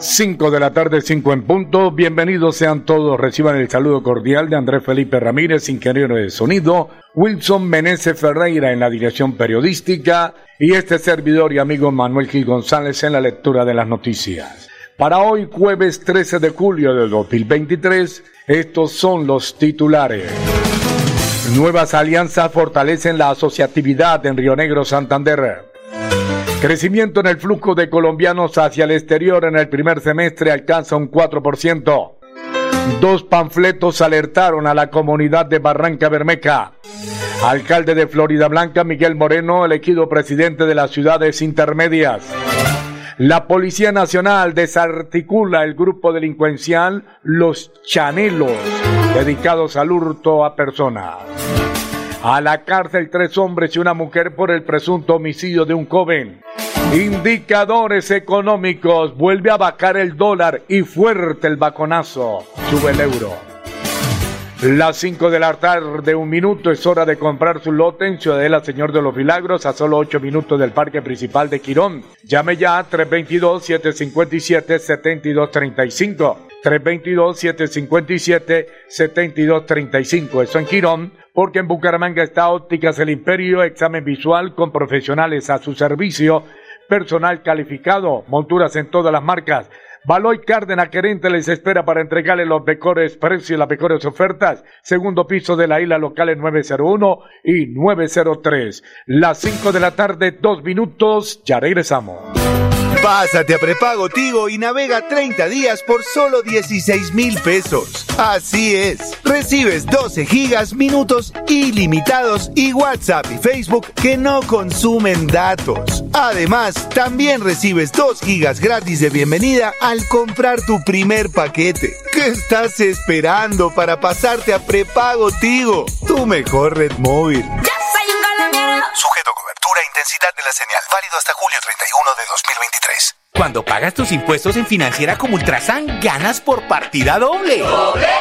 5 de la tarde, 5 en punto. Bienvenidos sean todos. Reciban el saludo cordial de Andrés Felipe Ramírez, ingeniero de sonido, Wilson Meneses Ferreira en la dirección periodística y este servidor y amigo Manuel Gil González en la lectura de las noticias. Para hoy, jueves 13 de julio de 2023, estos son los titulares. Nuevas alianzas fortalecen la asociatividad en Río Negro, Santander. Crecimiento en el flujo de colombianos hacia el exterior en el primer semestre alcanza un 4%. Dos panfletos alertaron a la comunidad de Barranca Bermeja. Alcalde de Florida Blanca, Miguel Moreno, elegido presidente de las ciudades intermedias. La Policía Nacional desarticula el grupo delincuencial Los Chanelos, dedicados al hurto a personas. A la cárcel tres hombres y una mujer por el presunto homicidio de un joven. Indicadores económicos. Vuelve a bajar el dólar y fuerte el baconazo. Sube el euro. Las 5 de la tarde, un minuto, es hora de comprar su lote en Ciudadela Señor de los Milagros a solo 8 minutos del parque principal de Quirón. Llame ya 322-757-7235. 322-757-7235. Eso en Quirón, porque en Bucaramanga está Ópticas El Imperio, examen visual con profesionales a su servicio, personal calificado, monturas en todas las marcas. Baloy Cárdenas Querente les espera para entregarle los mejores precios y las mejores ofertas. Segundo piso de la isla local en 901 y 903. Las 5 de la tarde, dos minutos, ya regresamos. Pásate a prepago Tigo y navega 30 días por solo 16 mil pesos. Así es, recibes 12 gigas, minutos ilimitados y WhatsApp y Facebook que no consumen datos. Además, también recibes 2 gigas gratis de bienvenida al comprar tu primer paquete. ¿Qué estás esperando para pasarte a prepago Tigo? Tu mejor red móvil. Sujeto cobertura e intensidad de la señal. Válido hasta julio 31 de 2023. Cuando pagas tus impuestos en Financiera como Ultrasan, ganas por partida doble.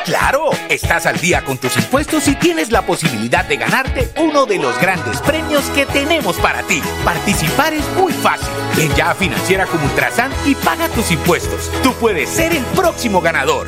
¡Claro! Estás al día con tus impuestos y tienes la posibilidad de ganarte uno de los grandes premios que tenemos para ti. Participar es muy fácil. Ven ya a Financiera como Ultrasan y paga tus impuestos. Tú puedes ser el próximo ganador.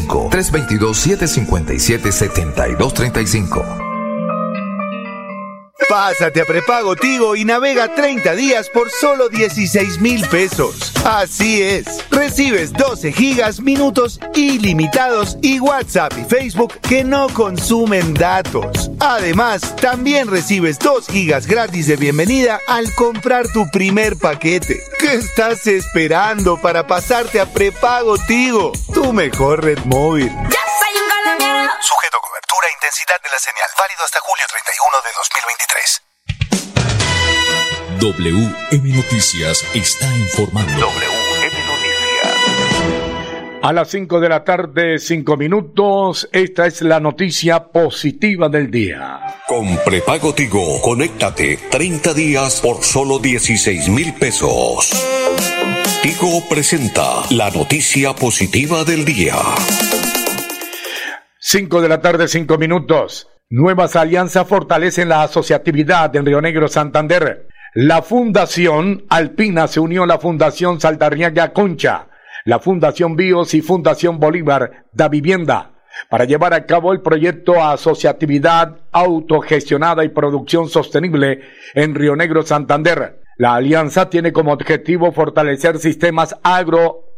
322-757-7235. Pásate a prepago Tigo y navega 30 días por solo 16 mil pesos. Así es, recibes 12 gigas, minutos ilimitados y WhatsApp y Facebook que no consumen datos. Además, también recibes 2 gigas gratis de bienvenida al comprar tu primer paquete. ¿Qué estás esperando para pasarte a prepago Tigo? Tu mejor red móvil. Intensidad de la señal. Válido hasta julio 31 de 2023. WM Noticias está informando. WM Noticias. A las 5 de la tarde, 5 minutos, esta es la noticia positiva del día. Con prepago Tigo, conéctate 30 días por solo 16 mil pesos. Tigo presenta la noticia positiva del día. 5 de la tarde, 5 minutos. Nuevas alianzas fortalecen la asociatividad en Río Negro, Santander. La Fundación Alpina se unió a la Fundación Saldarriaga Concha, la Fundación Bios y Fundación Bolívar da Vivienda para llevar a cabo el proyecto Asociatividad Autogestionada y Producción Sostenible en Río Negro, Santander. La alianza tiene como objetivo fortalecer sistemas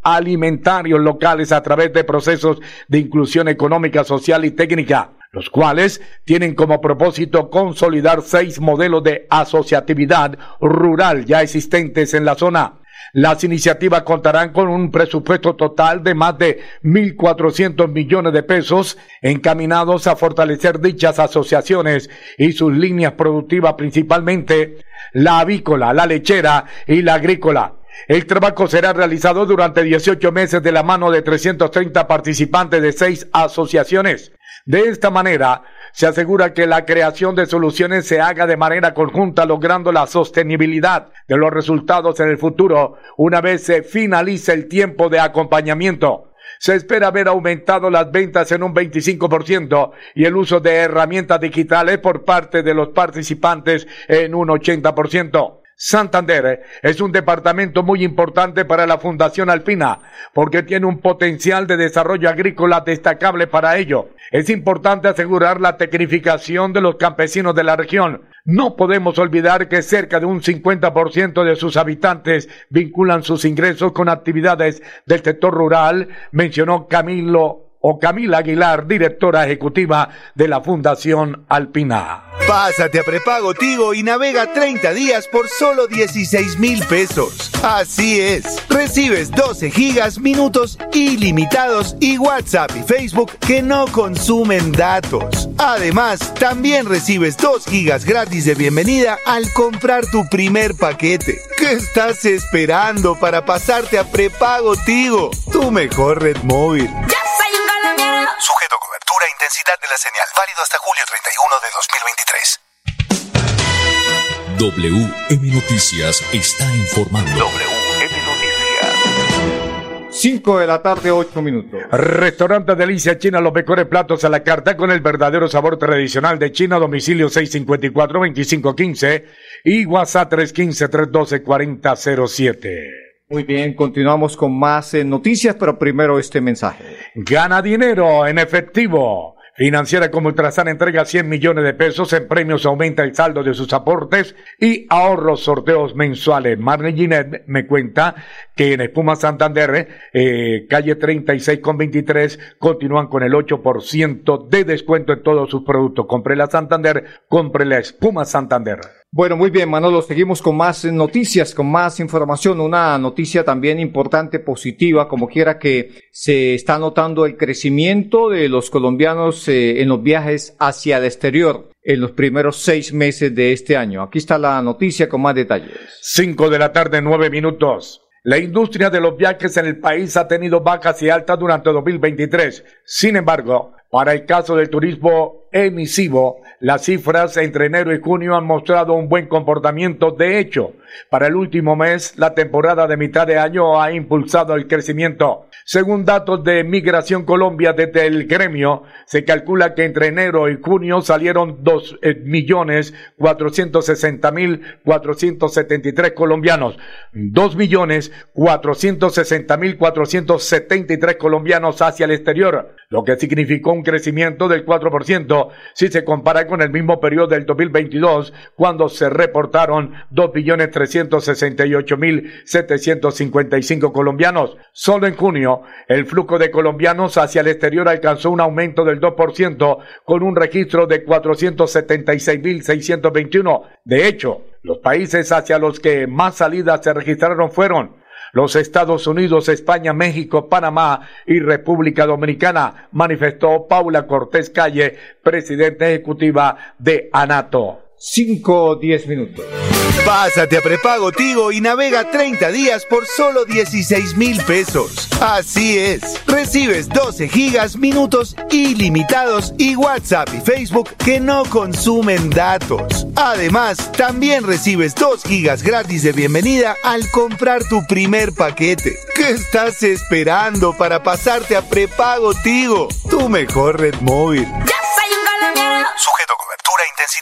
agroalimentarios locales a través de procesos de inclusión económica, social y técnica los cuales tienen como propósito consolidar seis modelos de asociatividad rural ya existentes en la zona. Las iniciativas contarán con un presupuesto total de más de 1.400 millones de pesos encaminados a fortalecer dichas asociaciones y sus líneas productivas principalmente la avícola, la lechera y la agrícola. El trabajo será realizado durante 18 meses de la mano de 330 participantes de seis asociaciones. De esta manera, se asegura que la creación de soluciones se haga de manera conjunta, logrando la sostenibilidad de los resultados en el futuro una vez se finalice el tiempo de acompañamiento. Se espera haber aumentado las ventas en un 25% y el uso de herramientas digitales por parte de los participantes en un 80%. Santander es un departamento muy importante para la Fundación Alpina porque tiene un potencial de desarrollo agrícola destacable para ello. Es importante asegurar la tecnificación de los campesinos de la región. No podemos olvidar que cerca de un 50% de sus habitantes vinculan sus ingresos con actividades del sector rural, mencionó Camilo o Camila Aguilar, directora ejecutiva de la Fundación Alpina. Pásate a prepago Tigo y navega 30 días por solo 16 mil pesos. Así es, recibes 12 gigas, minutos ilimitados y WhatsApp y Facebook que no consumen datos. Además, también recibes 2 gigas gratis de bienvenida al comprar tu primer paquete. ¿Qué estás esperando para pasarte a prepago Tigo? Tu mejor red móvil. Sujeto cobertura e intensidad de la señal. Válido hasta julio 31 de 2023. WM Noticias está informando. WM Noticias. 5 de la tarde, 8 minutos. Restaurante Delicia China, los mejores platos a la carta con el verdadero sabor tradicional de China, domicilio 654-2515 y WhatsApp 315-312-4007. Muy bien, continuamos con más eh, noticias, pero primero este mensaje. Gana dinero en efectivo. Financiera como Ultrasan entrega 100 millones de pesos en premios, aumenta el saldo de sus aportes y ahorros sorteos mensuales. Marne Ginet me cuenta que en Espuma Santander, eh, calle 36 con 23, continúan con el 8% de descuento en todos sus productos. Compre la Santander, compre la Espuma Santander. Bueno, muy bien, Manolo, seguimos con más noticias, con más información. Una noticia también importante, positiva, como quiera que se está notando el crecimiento de los colombianos eh, en los viajes hacia el exterior en los primeros seis meses de este año. Aquí está la noticia con más detalles. Cinco de la tarde, nueve minutos. La industria de los viajes en el país ha tenido bajas y altas durante 2023. Sin embargo, para el caso del turismo emisivo, las cifras entre enero y junio han mostrado un buen comportamiento. De hecho, para el último mes, la temporada de mitad de año ha impulsado el crecimiento. Según datos de Migración Colombia desde el gremio, se calcula que entre enero y junio salieron dos eh, colombianos. Dos millones cuatrocientos mil cuatrocientos colombianos hacia el exterior, lo que significó un crecimiento del 4% si se compara con el mismo periodo del 2022, cuando se reportaron 2.368.755 colombianos. Solo en junio, el flujo de colombianos hacia el exterior alcanzó un aumento del 2%, con un registro de 476.621. De hecho, los países hacia los que más salidas se registraron fueron los Estados Unidos, España, México, Panamá y República Dominicana, manifestó Paula Cortés Calle, presidenta ejecutiva de ANATO. 5 o 10 minutos. Pásate a prepago Tigo y navega 30 días por solo 16 mil pesos. Así es, recibes 12 gigas, minutos ilimitados y WhatsApp y Facebook que no consumen datos. Además, también recibes 2 gigas gratis de bienvenida al comprar tu primer paquete. ¿Qué estás esperando para pasarte a prepago Tigo? Tu mejor red móvil.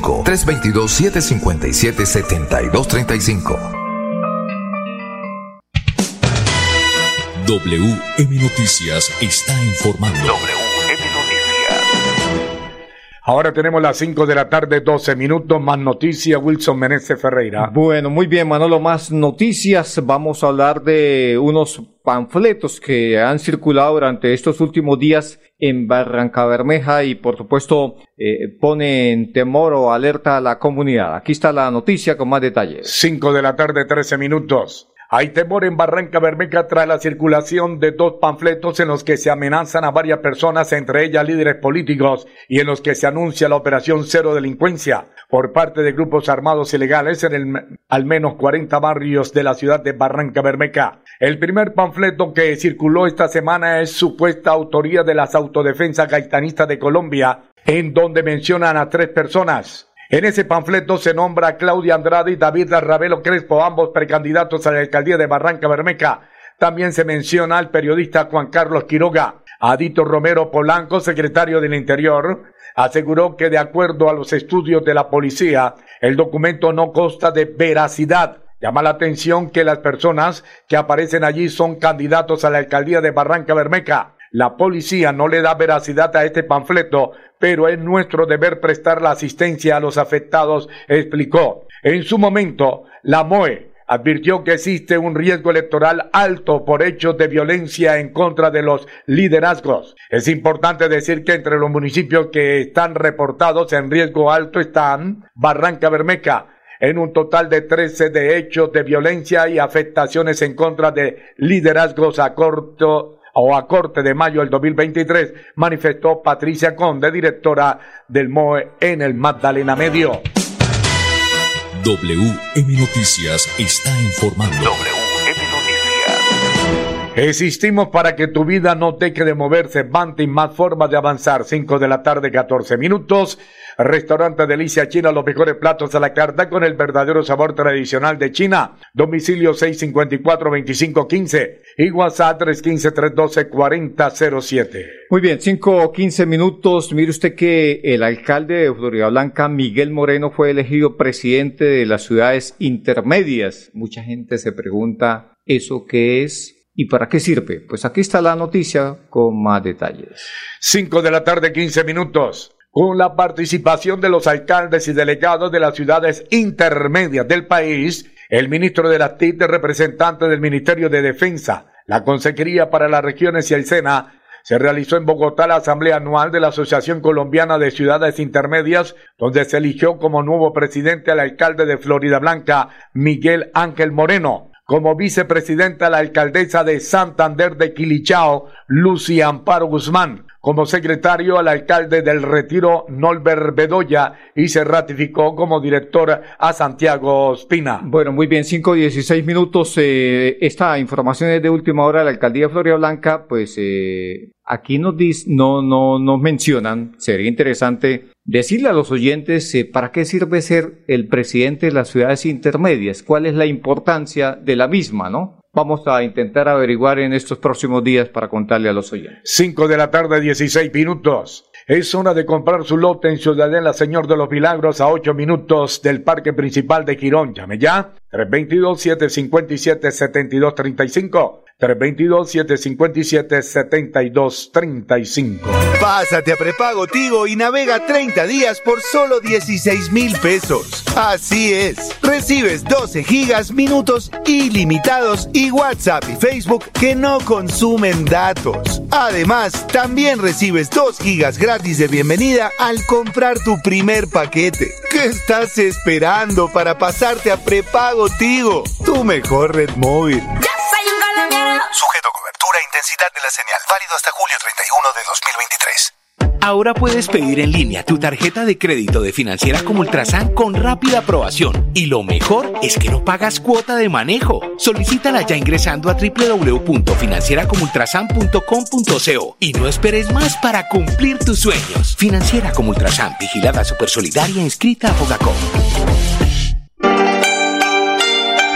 322-757-7235. 322-757-7235. WM Noticias está informando. WM Noticias. Ahora tenemos las 5 de la tarde, 12 minutos, más noticias, Wilson Meneses Ferreira. Bueno, muy bien, Manolo, más noticias. Vamos a hablar de unos panfletos que han circulado durante estos últimos días en Barranca Bermeja y por supuesto eh, pone temor o alerta a la comunidad. Aquí está la noticia con más detalles. 5 de la tarde, 13 minutos. Hay temor en Barranca Bermeja tras la circulación de dos panfletos en los que se amenazan a varias personas, entre ellas líderes políticos, y en los que se anuncia la operación cero delincuencia por parte de grupos armados ilegales en al menos 40 barrios de la ciudad de Barranca Bermeja. El primer panfleto que circuló esta semana es supuesta autoría de las autodefensas gaitanistas de Colombia, en donde mencionan a tres personas. En ese panfleto se nombra a Claudia Andrade y David Ravelo Crespo, ambos precandidatos a la alcaldía de Barranca Bermeja. También se menciona al periodista Juan Carlos Quiroga. Adito Romero Polanco, secretario del Interior, aseguró que de acuerdo a los estudios de la policía, el documento no consta de veracidad. Llama la atención que las personas que aparecen allí son candidatos a la alcaldía de Barranca Bermeja. La policía no le da veracidad a este panfleto, pero es nuestro deber prestar la asistencia a los afectados, explicó. En su momento, la MOE advirtió que existe un riesgo electoral alto por hechos de violencia en contra de los liderazgos. Es importante decir que entre los municipios que están reportados en riesgo alto están Barranca Bermeja, en un total de 13 de hechos de violencia y afectaciones en contra de liderazgos a corto o a corte de mayo del 2023, manifestó Patricia Conde, directora del MOE en el Magdalena Medio. WM Noticias está informando. Noticias. Existimos para que tu vida no deje de moverse. Banting, más formas de avanzar. 5 de la tarde, 14 minutos. Restaurante Delicia China, los mejores platos a la carta con el verdadero sabor tradicional de China. Domicilio 654-2515 y WhatsApp 315-312-4007. Muy bien, 5 o 15 minutos. Mire usted que el alcalde de Florida Blanca, Miguel Moreno, fue elegido presidente de las ciudades intermedias. Mucha gente se pregunta, ¿eso qué es? ¿Y para qué sirve? Pues aquí está la noticia con más detalles. 5 de la tarde, 15 minutos con la participación de los alcaldes y delegados de las ciudades intermedias del país, el ministro de la TIC, representante del Ministerio de Defensa, la Consejería para las Regiones y el SENA, se realizó en Bogotá la Asamblea Anual de la Asociación Colombiana de Ciudades Intermedias, donde se eligió como nuevo presidente al alcalde de Florida Blanca, Miguel Ángel Moreno, como vicepresidenta la alcaldesa de Santander de Quilichao, Lucy Amparo Guzmán, como secretario al alcalde del Retiro, Nolber Bedoya, y se ratificó como director a Santiago Espina. Bueno, muy bien, 5 16 minutos. Eh, esta información es de última hora de la alcaldía de Florida Blanca, pues eh, aquí nos dis, no, no nos mencionan, sería interesante decirle a los oyentes eh, para qué sirve ser el presidente de las ciudades intermedias, cuál es la importancia de la misma, ¿no? vamos a intentar averiguar en estos próximos días para contarle a los oyentes. 5 de la tarde, 16 minutos. Es hora de comprar su lote en Ciudadela Señor de los Milagros a 8 minutos del parque principal de Quirón. Llame ya. 322-757-7235. 322-757-7235. Pásate a prepago Tigo y navega 30 días por solo 16 mil pesos. Así es, recibes 12 gigas, minutos ilimitados y WhatsApp y Facebook que no consumen datos. Además, también recibes 2 gigas gratis de bienvenida al comprar tu primer paquete. ¿Qué estás esperando para pasarte a prepago Tigo? Tu mejor red móvil. Sujeto cobertura e intensidad de la señal. Válido hasta julio 31 de 2023. Ahora puedes pedir en línea tu tarjeta de crédito de financiera como Ultrasan con rápida aprobación. Y lo mejor es que no pagas cuota de manejo. Solicítala ya ingresando a www.financieracomultrasan.com.co y no esperes más para cumplir tus sueños. Financiera como Ultrasan, vigilada supersolidaria inscrita a Fogacom.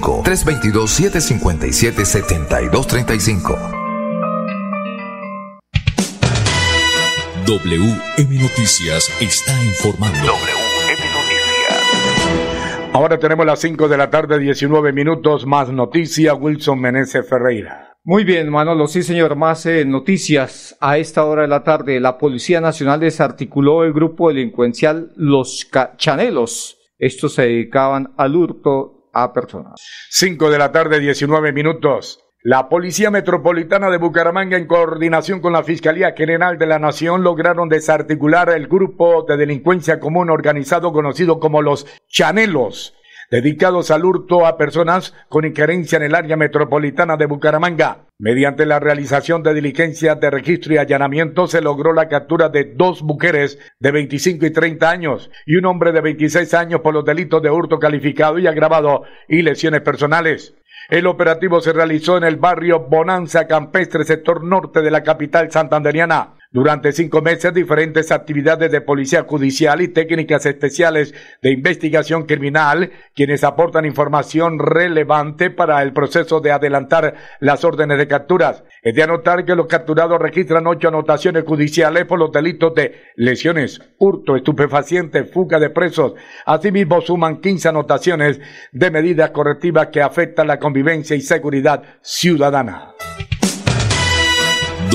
322-757-7235. WM Noticias está informando. WM Noticias. Ahora tenemos las 5 de la tarde, 19 minutos, más noticias, Wilson Meneses Ferreira. Muy bien, Manolo, sí señor, más eh, noticias a esta hora de la tarde. La Policía Nacional desarticuló el grupo delincuencial Los Chanelos. Estos se dedicaban al hurto a personas. 5 de la tarde, 19 minutos. La Policía Metropolitana de Bucaramanga, en coordinación con la Fiscalía General de la Nación, lograron desarticular el grupo de delincuencia común organizado conocido como los Chanelos. Dedicados al hurto a personas con injerencia en el área metropolitana de Bucaramanga. Mediante la realización de diligencias de registro y allanamiento se logró la captura de dos mujeres de 25 y 30 años y un hombre de 26 años por los delitos de hurto calificado y agravado y lesiones personales. El operativo se realizó en el barrio Bonanza Campestre, sector norte de la capital santanderiana. Durante cinco meses, diferentes actividades de policía judicial y técnicas especiales de investigación criminal, quienes aportan información relevante para el proceso de adelantar las órdenes de capturas. Es de anotar que los capturados registran ocho anotaciones judiciales por los delitos de lesiones, hurto, estupefaciente, fuga de presos. Asimismo, suman 15 anotaciones de medidas correctivas que afectan la convivencia y seguridad ciudadana.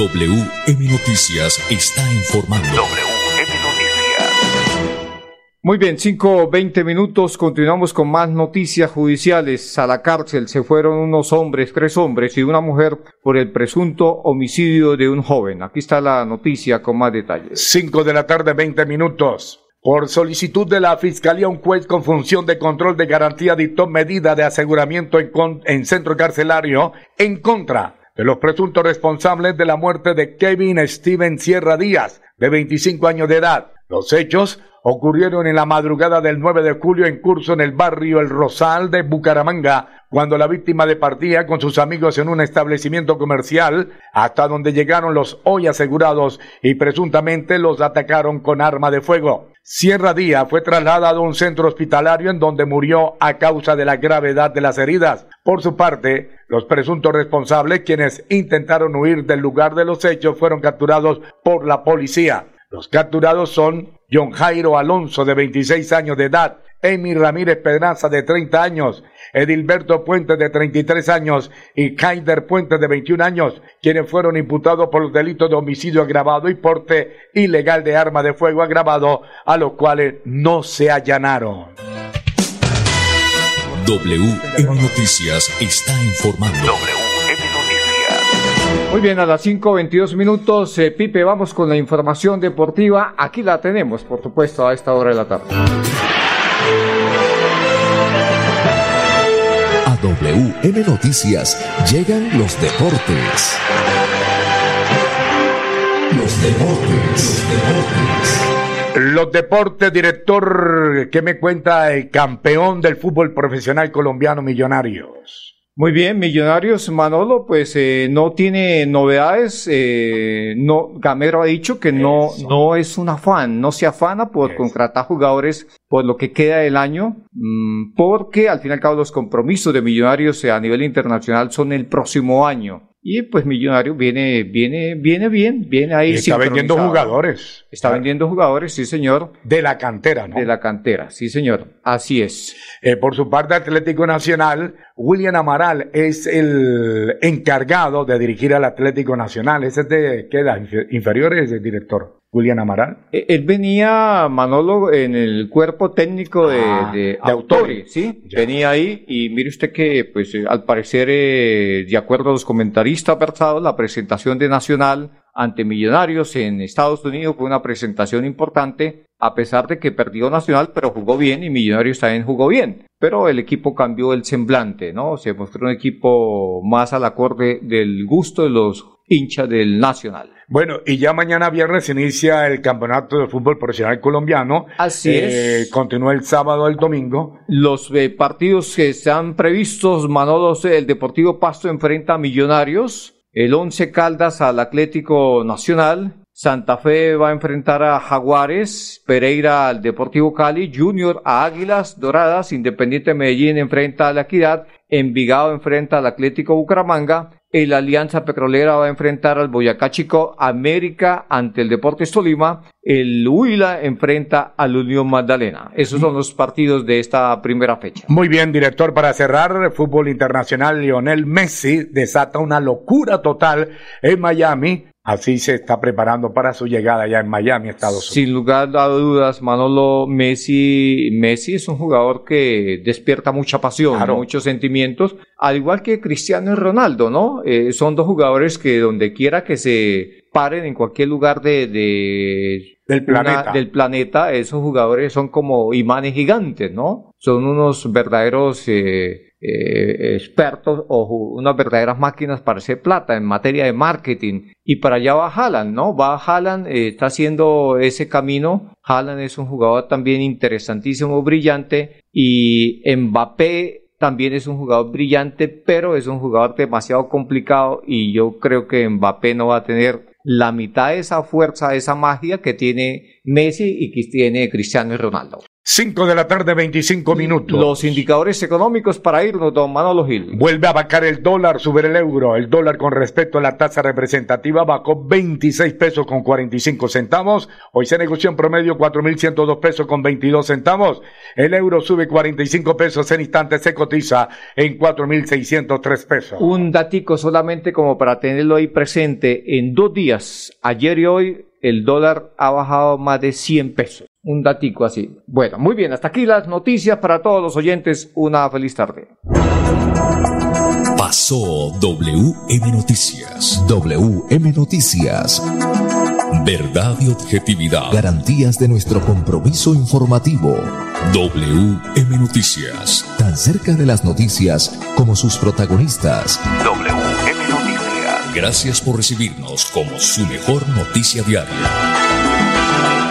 WM Noticias está informando. WM Noticias. Muy bien, 5, 20 minutos, continuamos con más noticias judiciales. A la cárcel se fueron unos hombres, tres hombres y una mujer por el presunto homicidio de un joven. Aquí está la noticia con más detalles. 5 de la tarde, 20 minutos. Por solicitud de la Fiscalía, un juez con función de control de garantía dictó medida de aseguramiento en, con- en centro carcelario en contra de los presuntos responsables de la muerte de Kevin Steven Sierra Díaz, de 25 años de edad. Los hechos ocurrieron en la madrugada del 9 de julio en curso en el barrio El Rosal de Bucaramanga, cuando la víctima departía con sus amigos en un establecimiento comercial, hasta donde llegaron los hoy asegurados y presuntamente los atacaron con arma de fuego. Sierra Díaz fue trasladado a un centro hospitalario en donde murió a causa de la gravedad de las heridas. Por su parte, los presuntos responsables, quienes intentaron huir del lugar de los hechos, fueron capturados por la policía. Los capturados son John Jairo Alonso, de 26 años de edad, Amy Ramírez Pedraza, de 30 años, Edilberto Puente, de 33 años, y Kaider Puente, de 21 años, quienes fueron imputados por los delitos de homicidio agravado y porte ilegal de arma de fuego agravado, a los cuales no se allanaron. WM Noticias está informando. WM Noticias. Muy bien, a las 5.22 minutos, eh, Pipe, vamos con la información deportiva. Aquí la tenemos, por supuesto, a esta hora de la tarde. A WM Noticias llegan los deportes. Los deportes, los deportes. Los deportes, director, ¿qué me cuenta el campeón del fútbol profesional colombiano Millonarios? Muy bien, Millonarios, Manolo, pues eh, no tiene novedades. eh, no, Gamero ha dicho que no, no es un afán, no se afana por contratar jugadores por lo que queda del año, mm, porque al fin y al cabo los compromisos de Millonarios eh, a nivel internacional son el próximo año. Y pues Millonarios viene, viene, viene bien, viene ahí. Y está vendiendo jugadores. Está vendiendo jugadores, sí señor. De la cantera, ¿no? De la cantera, sí señor. Así es. Eh, por su parte, Atlético Nacional, William Amaral es el encargado de dirigir al Atlético Nacional. Ese es de, ¿qué edad? Infer- Inferiores director. William Amaral. Eh, Él venía, Manolo, en el cuerpo técnico de, Ah, de. ¿sí? Venía ahí y mire usted que, pues, eh, al parecer, eh, de acuerdo a los comentaristas versados, la presentación de Nacional ante Millonarios en Estados Unidos fue una presentación importante, a pesar de que perdió Nacional, pero jugó bien y Millonarios también jugó bien. Pero el equipo cambió el semblante, ¿no? Se mostró un equipo más al acorde del gusto de los hinchas del Nacional. Bueno, y ya mañana viernes inicia el campeonato de fútbol profesional colombiano. Así Eh, es. Continúa el sábado, el domingo. Los eh, partidos que están previstos, Manolo, el Deportivo Pasto enfrenta a Millonarios, el Once Caldas al Atlético Nacional, Santa Fe va a enfrentar a Jaguares, Pereira al Deportivo Cali, Junior a Águilas Doradas, Independiente Medellín enfrenta a la Equidad, Envigado enfrenta al Atlético Bucaramanga, el Alianza Petrolera va a enfrentar al Boyacá Chico, América ante el Deportes Tolima, el Huila enfrenta al Unión Magdalena. Esos son los partidos de esta primera fecha. Muy bien, director, para cerrar, fútbol internacional, Lionel Messi desata una locura total en Miami así se está preparando para su llegada ya en Miami, Estados Unidos. Sin lugar a dudas, Manolo, Messi, Messi es un jugador que despierta mucha pasión, muchos sentimientos, al igual que Cristiano y Ronaldo, ¿no? Eh, son dos jugadores que donde quiera que se paren en cualquier lugar de, del, planeta. del planeta, esos jugadores son como imanes gigantes, ¿no? Son unos verdaderos eh, eh, expertos o unas verdaderas máquinas para hacer plata en materia de marketing. Y para allá va Haaland, ¿no? Va Haaland, eh, está haciendo ese camino. Haaland es un jugador también interesantísimo, brillante. Y Mbappé también es un jugador brillante, pero es un jugador demasiado complicado y yo creo que Mbappé no va a tener la mitad de esa fuerza, de esa magia que tiene Messi y que tiene Cristiano Ronaldo. 5 de la tarde, 25 minutos. Los indicadores económicos para irnos, don Manolo Gil. Vuelve a bajar el dólar, subir el euro. El dólar con respecto a la tasa representativa bajó 26 pesos con 45 centavos. Hoy se negoció en promedio 4.102 pesos con 22 centavos. El euro sube 45 pesos en instantes, se cotiza en 4.603 pesos. Un datico solamente como para tenerlo ahí presente. En dos días, ayer y hoy, el dólar ha bajado más de 100 pesos. Un datico así. Bueno, muy bien, hasta aquí las noticias para todos los oyentes. Una feliz tarde. Pasó WM Noticias. WM Noticias. Verdad y objetividad. Garantías de nuestro compromiso informativo. WM Noticias. Tan cerca de las noticias como sus protagonistas. WM Noticias. Gracias por recibirnos como su mejor noticia diaria.